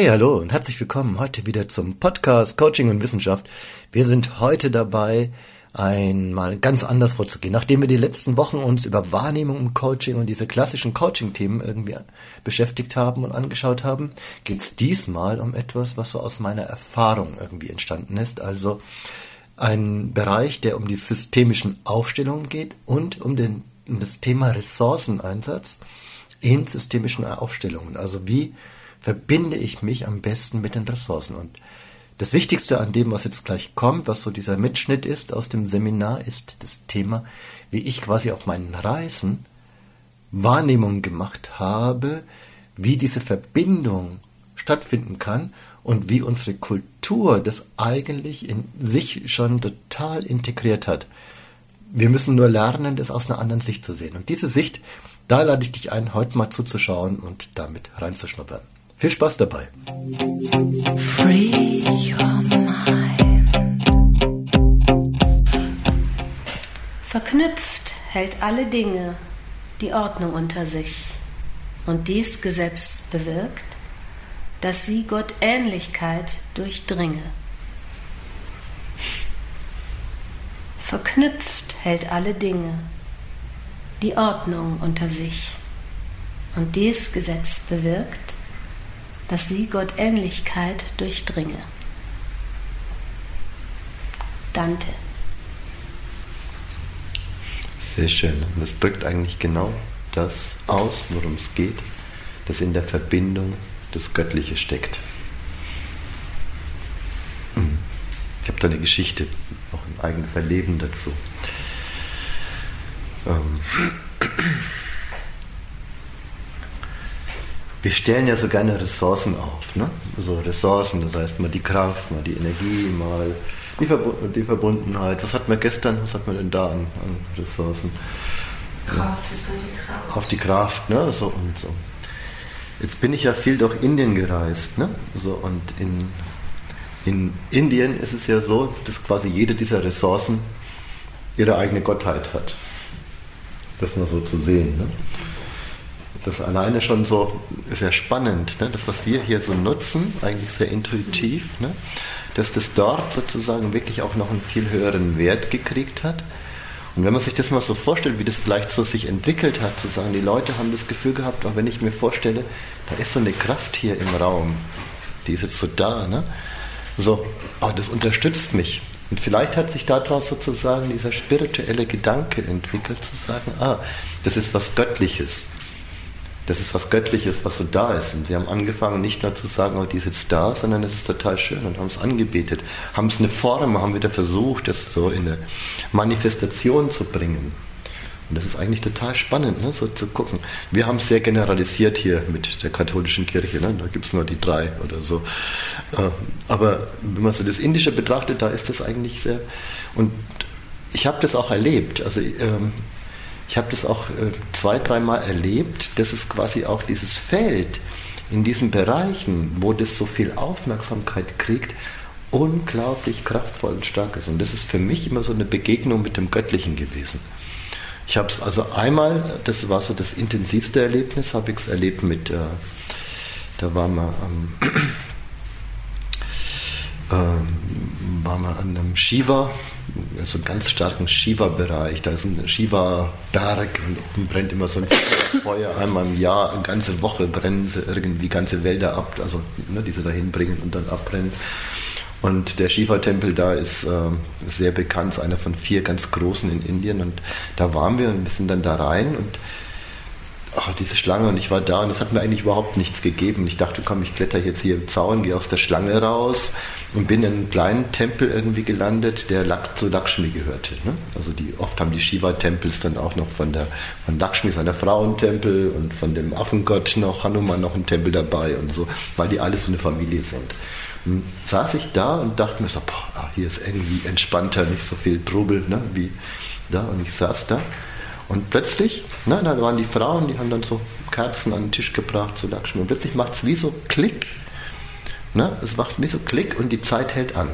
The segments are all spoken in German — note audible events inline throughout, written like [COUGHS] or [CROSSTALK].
Hey, hallo und herzlich willkommen heute wieder zum Podcast Coaching und Wissenschaft. Wir sind heute dabei, einmal ganz anders vorzugehen. Nachdem wir die letzten Wochen uns über Wahrnehmung im Coaching und diese klassischen Coaching-Themen irgendwie beschäftigt haben und angeschaut haben, geht es diesmal um etwas, was so aus meiner Erfahrung irgendwie entstanden ist. Also ein Bereich, der um die systemischen Aufstellungen geht und um, den, um das Thema Ressourceneinsatz in systemischen Aufstellungen. Also wie verbinde ich mich am besten mit den Ressourcen. Und das Wichtigste an dem, was jetzt gleich kommt, was so dieser Mitschnitt ist aus dem Seminar, ist das Thema, wie ich quasi auf meinen Reisen Wahrnehmungen gemacht habe, wie diese Verbindung stattfinden kann und wie unsere Kultur das eigentlich in sich schon total integriert hat. Wir müssen nur lernen, das aus einer anderen Sicht zu sehen. Und diese Sicht, da lade ich dich ein, heute mal zuzuschauen und damit reinzuschnuppern. Viel Spaß dabei. Free your mind. Verknüpft hält alle Dinge die Ordnung unter sich. Und dies Gesetz bewirkt, dass sie Gottähnlichkeit durchdringe. Verknüpft hält alle Dinge die Ordnung unter sich. Und dies Gesetz bewirkt, dass sie Gottähnlichkeit durchdringe. Dante. Sehr schön. Das drückt eigentlich genau das aus, worum es geht, dass in der Verbindung das Göttliche steckt. Hm. Ich habe da eine Geschichte, auch ein eigenes Erleben dazu. Ähm wir stellen ja so gerne Ressourcen auf. Ne? So Ressourcen, das heißt mal die Kraft, mal die Energie, mal die, Verbund die Verbundenheit. Was hat man gestern, was hat man denn da an, an Ressourcen? Kraft, das kann die Kraft. Auf die Kraft, ne? So und so. Jetzt bin ich ja viel durch Indien gereist, ne? So, und in, in Indien ist es ja so, dass quasi jede dieser Ressourcen ihre eigene Gottheit hat. Das mal so zu sehen. Ne? Das alleine schon so sehr spannend, ne? das, was wir hier so nutzen, eigentlich sehr intuitiv, ne? dass das dort sozusagen wirklich auch noch einen viel höheren Wert gekriegt hat. Und wenn man sich das mal so vorstellt, wie das vielleicht so sich entwickelt hat, zu sagen, die Leute haben das Gefühl gehabt, auch wenn ich mir vorstelle, da ist so eine Kraft hier im Raum, die ist jetzt so da, ne? so, oh, das unterstützt mich. Und vielleicht hat sich daraus sozusagen dieser spirituelle Gedanke entwickelt, zu sagen, ah, das ist was Göttliches das ist was Göttliches, was so da ist. Und sie haben angefangen, nicht nur zu sagen, oh, die ist jetzt da, sondern es ist total schön und haben es angebetet, haben es eine Form, haben wieder versucht, das so in eine Manifestation zu bringen. Und das ist eigentlich total spannend, ne, so zu gucken. Wir haben es sehr generalisiert hier mit der katholischen Kirche, ne? da gibt es nur die drei oder so. Äh, aber wenn man so das Indische betrachtet, da ist das eigentlich sehr. Und ich habe das auch erlebt. Also ähm, ich habe das auch äh, zwei, dreimal erlebt, dass es quasi auch dieses Feld in diesen Bereichen, wo das so viel Aufmerksamkeit kriegt, unglaublich kraftvoll und stark ist. Und das ist für mich immer so eine Begegnung mit dem Göttlichen gewesen. Ich habe es also einmal, das war so das intensivste Erlebnis, habe ich es erlebt mit, äh, da waren wir am, [CLEARS THROAT] äh, waren wir an einem Shiva, so einen ganz starken Shiva-Bereich. Da ist ein Shiva-Berg und oben brennt immer so ein [LAUGHS] Feuer. Einmal im Jahr, eine ganze Woche brennen sie irgendwie ganze Wälder ab, also ne, die sie dahin bringen und dann abbrennen. Und der Shiva-Tempel da ist äh, sehr bekannt, einer von vier ganz großen in Indien. Und da waren wir und wir sind dann da rein und oh, diese Schlange und ich war da und es hat mir eigentlich überhaupt nichts gegeben. Ich dachte, komm, ich kletter jetzt hier im Zaun, gehe aus der Schlange raus und bin in einem kleinen Tempel irgendwie gelandet, der zu Lakshmi gehörte. Ne? Also die oft haben die Shiva-Tempels dann auch noch von der von Lakshmi seiner Frauentempel und von dem Affengott noch Hanuman noch ein Tempel dabei und so, weil die alle so eine Familie sind. Und saß ich da und dachte mir so, boah, ah, hier ist irgendwie entspannter, nicht so viel Trubel ne, wie da. Und ich saß da und plötzlich, ne, da waren die Frauen, die haben dann so Kerzen an den Tisch gebracht zu Lakshmi. Und plötzlich macht es wie so Klick. Ne? Es macht wie so Klick und die Zeit hält an.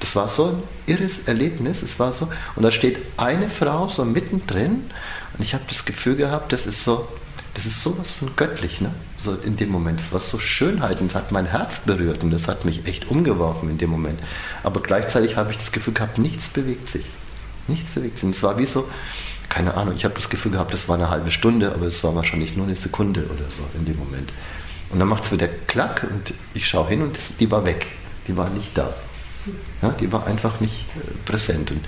Das war so ein irres Erlebnis. Es war so, und da steht eine Frau so mittendrin und ich habe das Gefühl gehabt, das ist so, das ist sowas von göttlich, ne? So in dem Moment. Das war so Schönheit und das hat mein Herz berührt und das hat mich echt umgeworfen in dem Moment. Aber gleichzeitig habe ich das Gefühl gehabt, nichts bewegt sich. Nichts bewegt sich. Und es war wie so, keine Ahnung, ich habe das Gefühl gehabt, das war eine halbe Stunde, aber es war wahrscheinlich nur eine Sekunde oder so in dem Moment. Und dann macht es wieder Klack und ich schaue hin und die war weg. Die war nicht da. Ja, die war einfach nicht äh, präsent. Und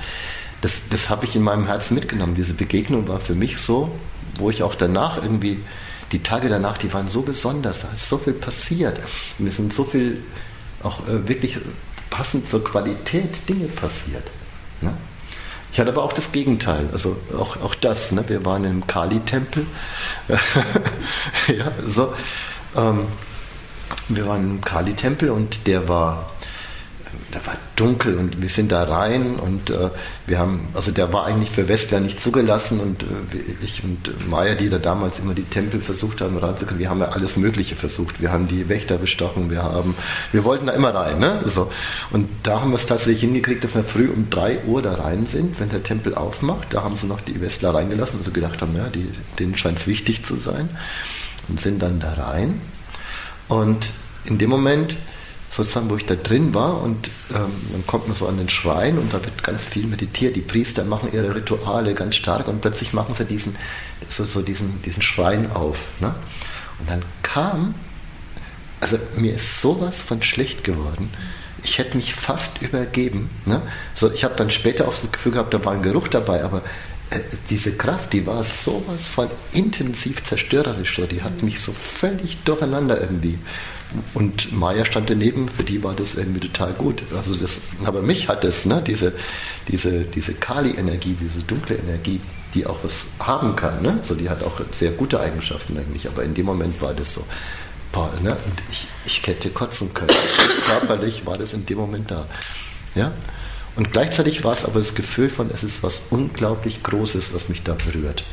das, das habe ich in meinem Herzen mitgenommen. Diese Begegnung war für mich so, wo ich auch danach irgendwie, die Tage danach, die waren so besonders, da ist so viel passiert. Und es sind so viel auch äh, wirklich passend zur Qualität Dinge passiert. Ich hatte aber auch das Gegenteil, also auch, auch das. Ne? Wir waren im Kali-Tempel. [LAUGHS] ja, so. Ähm, wir waren im Kali-Tempel und der war da war dunkel und wir sind da rein und äh, wir haben, also der war eigentlich für Westler nicht zugelassen und äh, ich und Maya, die da damals immer die Tempel versucht haben reinzukommen, wir haben ja alles Mögliche versucht. Wir haben die Wächter bestochen, wir haben, wir wollten da immer rein, ne? So. Und da haben wir es tatsächlich hingekriegt, dass wir früh um drei Uhr da rein sind, wenn der Tempel aufmacht. Da haben sie noch die Westler reingelassen, weil sie gedacht haben, ja, die, denen scheint es wichtig zu sein und sind dann da rein. Und in dem Moment sozusagen, wo ich da drin war und ähm, dann kommt man so an den Schrein und da wird ganz viel meditiert. Die Priester machen ihre Rituale ganz stark und plötzlich machen sie diesen, so, so diesen, diesen Schrein auf. Ne? Und dann kam, also mir ist sowas von schlecht geworden. Ich hätte mich fast übergeben. Ne? So, ich habe dann später auch das Gefühl gehabt, da war ein Geruch dabei, aber äh, diese Kraft, die war sowas von intensiv zerstörerisch, so, die hat mich so völlig durcheinander irgendwie. Und Maya stand daneben, für die war das irgendwie total gut. Also das, aber mich hat es, ne, diese, diese, diese Kali-Energie, diese dunkle Energie, die auch was haben kann, ne? so, die hat auch sehr gute Eigenschaften eigentlich, aber in dem Moment war das so, boah, ne? und ich, ich hätte kotzen können. [COUGHS] Körperlich war das in dem Moment da. Ja? Und gleichzeitig war es aber das Gefühl von, es ist was unglaublich Großes, was mich da berührt.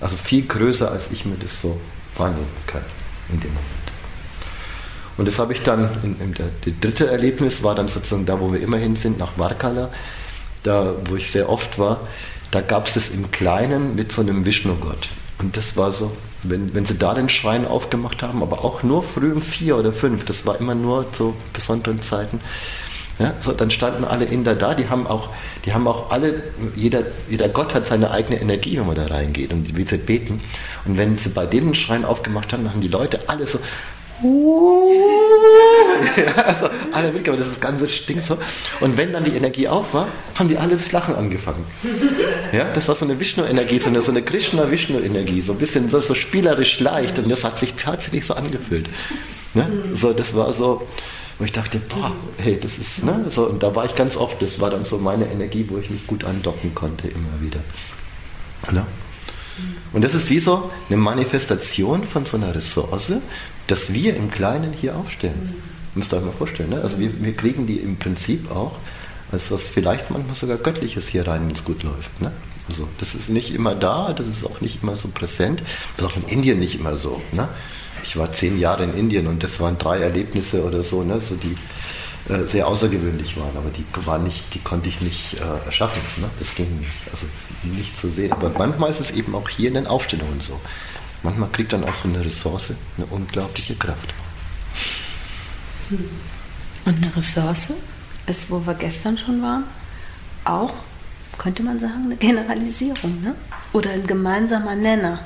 Also viel größer, als ich mir das so wahrnehmen kann in dem Moment. Und das habe ich dann, in, in der, das dritte Erlebnis war dann sozusagen da, wo wir immerhin sind, nach Varkala, da wo ich sehr oft war, da gab es das im Kleinen mit so einem Vishnu-Gott. Und das war so, wenn, wenn sie da den Schrein aufgemacht haben, aber auch nur früh um vier oder fünf, das war immer nur zu besonderen Zeiten, ja, so, dann standen alle Inder da, die haben auch, die haben auch alle, jeder, jeder Gott hat seine eigene Energie, wenn man da reingeht und wie sie beten. Und wenn sie bei dem Schrein aufgemacht haben, dann haben die Leute alle so ja, also alle mitgemacht, das Ganze stinkt so. Und wenn dann die Energie auf war, haben die alle das Lachen angefangen. Ja, das war so eine Vishnu-Energie, so eine, so eine Krishna-Vishnu-Energie, so ein bisschen so, so, spielerisch leicht und das hat sich tatsächlich so angefühlt. Ne? So, das war so, wo ich dachte, boah, hey, das ist, ne? so, und da war ich ganz oft, das war dann so meine Energie, wo ich mich gut andocken konnte, immer wieder. Ne? Und das ist wie so eine Manifestation von so einer Ressource, dass wir im Kleinen hier aufstellen. Mhm. Müsst ihr euch mal vorstellen. Ne? Also wir, wir kriegen die im Prinzip auch als was vielleicht manchmal sogar Göttliches hier rein, wenn es gut läuft. Ne? Also das ist nicht immer da, das ist auch nicht immer so präsent. Das ist auch in Indien nicht immer so. Ne? Ich war zehn Jahre in Indien und das waren drei Erlebnisse oder so, ne? so die äh, sehr außergewöhnlich waren, aber die waren nicht, die konnte ich nicht äh, erschaffen. Ne? Das ging nicht. Also nicht zu sehen. Aber manchmal ist es eben auch hier in den Aufstellungen so. Manchmal kriegt dann auch so eine Ressource eine unglaubliche Kraft. Und eine Ressource ist, wo wir gestern schon waren, auch, könnte man sagen, eine Generalisierung, ne? Oder ein gemeinsamer Nenner.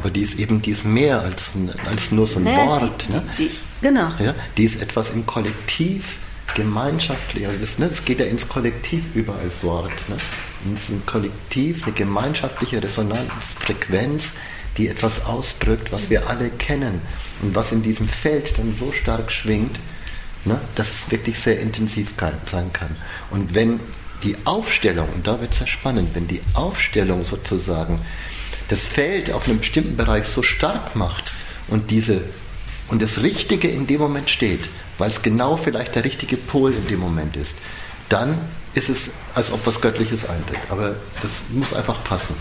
Aber die ist eben die ist mehr als, als nur so ein naja, Wort. Die, ne? Die, genau. Ja, die ist etwas im Kollektiv gemeinschaftlich. Also das, ne, das geht ja ins Kollektiv über als Wort. Ne? Und es ist ein Kollektiv, eine gemeinschaftliche Resonanz, Frequenz, die etwas ausdrückt, was wir alle kennen und was in diesem Feld dann so stark schwingt, ne, dass es wirklich sehr intensiv kann, sein kann. Und wenn die Aufstellung, und da wird es sehr spannend, wenn die Aufstellung sozusagen das Feld auf einem bestimmten Bereich so stark macht und diese und das Richtige in dem Moment steht, weil es genau vielleicht der richtige Pol in dem Moment ist, dann ist es, als ob was Göttliches eintritt. Aber das muss einfach passen.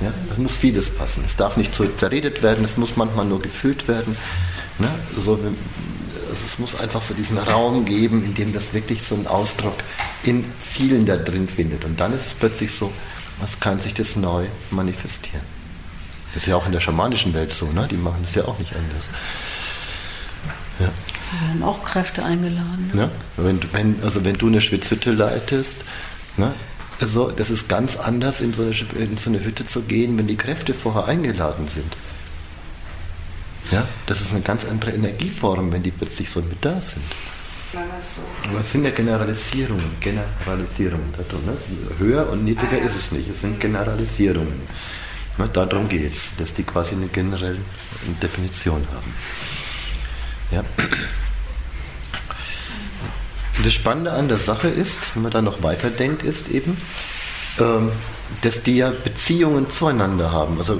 Ja? Es muss vieles passen. Es darf nicht zerredet werden, es muss manchmal nur gefühlt werden. Ne? So, es muss einfach so diesen Raum geben, in dem das wirklich so einen Ausdruck in vielen da drin findet. Und dann ist es plötzlich so, was kann sich das neu manifestieren. Das ist ja auch in der schamanischen Welt so, ne? Die machen das ja auch nicht anders. Ja. Da werden auch Kräfte eingeladen. Ne? Ja? Wenn, wenn, also wenn du eine Schwitzhütte leitest, ne? also das ist ganz anders, in so, eine, in so eine Hütte zu gehen, wenn die Kräfte vorher eingeladen sind. Ja, das ist eine ganz andere Energieform, wenn die plötzlich so mit da sind. Aber es sind ja Generalisierungen, Generalisierungen. Ne? Höher und niedriger ist es nicht, es sind Generalisierungen. Ne? Darum geht es, dass die quasi eine generelle Definition haben. Ja. Das Spannende an der Sache ist, wenn man da noch weiterdenkt, ist eben, dass die ja Beziehungen zueinander haben. Also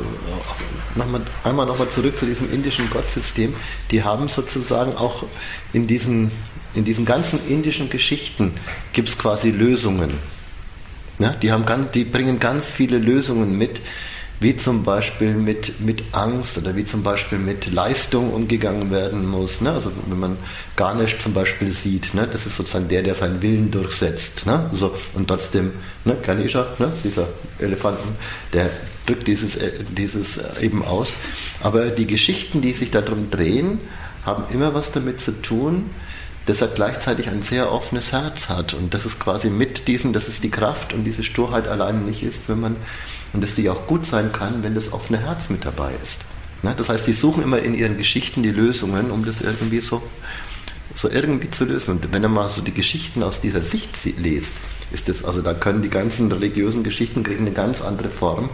noch mal, einmal nochmal zurück zu diesem indischen Gottsystem. Die haben sozusagen auch in diesen, in diesen ganzen indischen Geschichten gibt es quasi Lösungen. Ja, die, haben ganz, die bringen ganz viele Lösungen mit, wie zum Beispiel mit, mit Angst oder wie zum Beispiel mit Leistung umgegangen werden muss. Ne? Also wenn man Ganesh zum Beispiel sieht, ne? das ist sozusagen der, der seinen Willen durchsetzt. Ne? So, und trotzdem, ne? Ganesha, ne? dieser Elefanten, der drückt dieses, äh, dieses eben aus. Aber die Geschichten, die sich darum drehen, haben immer was damit zu tun, dass er gleichzeitig ein sehr offenes Herz hat. Und das ist quasi mit diesem, dass es die Kraft und diese Sturheit allein nicht ist, wenn man und dass die auch gut sein kann, wenn das offene Herz mit dabei ist. Ne? Das heißt, die suchen immer in ihren Geschichten die Lösungen, um das irgendwie so, so irgendwie zu lösen. Und wenn er mal so die Geschichten aus dieser Sicht liest, ist das, also da können die ganzen religiösen Geschichten kriegen eine ganz andere Form.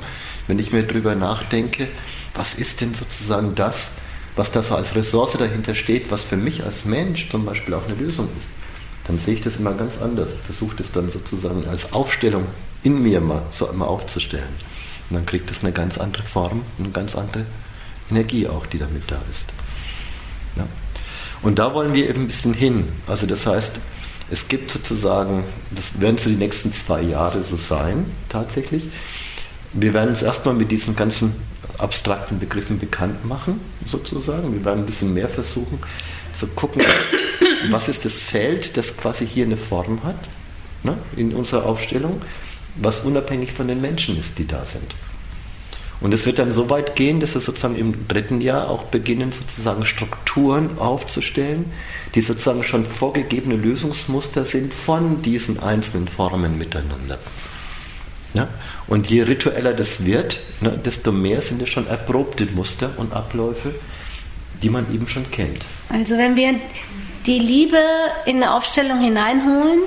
Wenn ich mir darüber nachdenke, was ist denn sozusagen das, was da so als Ressource dahinter steht, was für mich als Mensch zum Beispiel auch eine Lösung ist, dann sehe ich das immer ganz anders. Versuche das dann sozusagen als Aufstellung in mir mal so immer aufzustellen. Und dann kriegt es eine ganz andere Form, eine ganz andere Energie auch, die damit da ist. Ja. Und da wollen wir eben ein bisschen hin. Also das heißt, es gibt sozusagen, das werden so die nächsten zwei Jahre so sein, tatsächlich. Wir werden uns erstmal mit diesen ganzen abstrakten Begriffen bekannt machen, sozusagen. Wir werden ein bisschen mehr versuchen, zu so gucken, was ist das Feld, das quasi hier eine Form hat, ne, in unserer Aufstellung was unabhängig von den Menschen ist, die da sind. Und es wird dann so weit gehen, dass wir sozusagen im dritten Jahr auch beginnen, sozusagen Strukturen aufzustellen, die sozusagen schon vorgegebene Lösungsmuster sind von diesen einzelnen Formen miteinander. Ja? Und je ritueller das wird, ne, desto mehr sind es schon erprobte Muster und Abläufe, die man eben schon kennt. Also wenn wir die Liebe in eine Aufstellung hineinholen,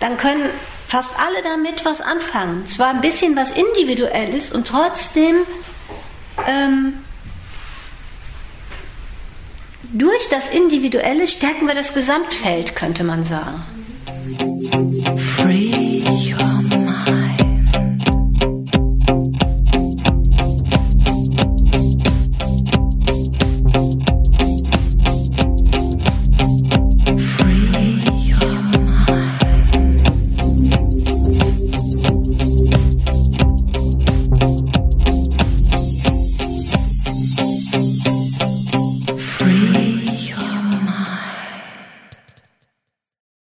dann können fast alle damit was anfangen. Zwar ein bisschen was Individuelles und trotzdem ähm, durch das Individuelle stärken wir das Gesamtfeld, könnte man sagen.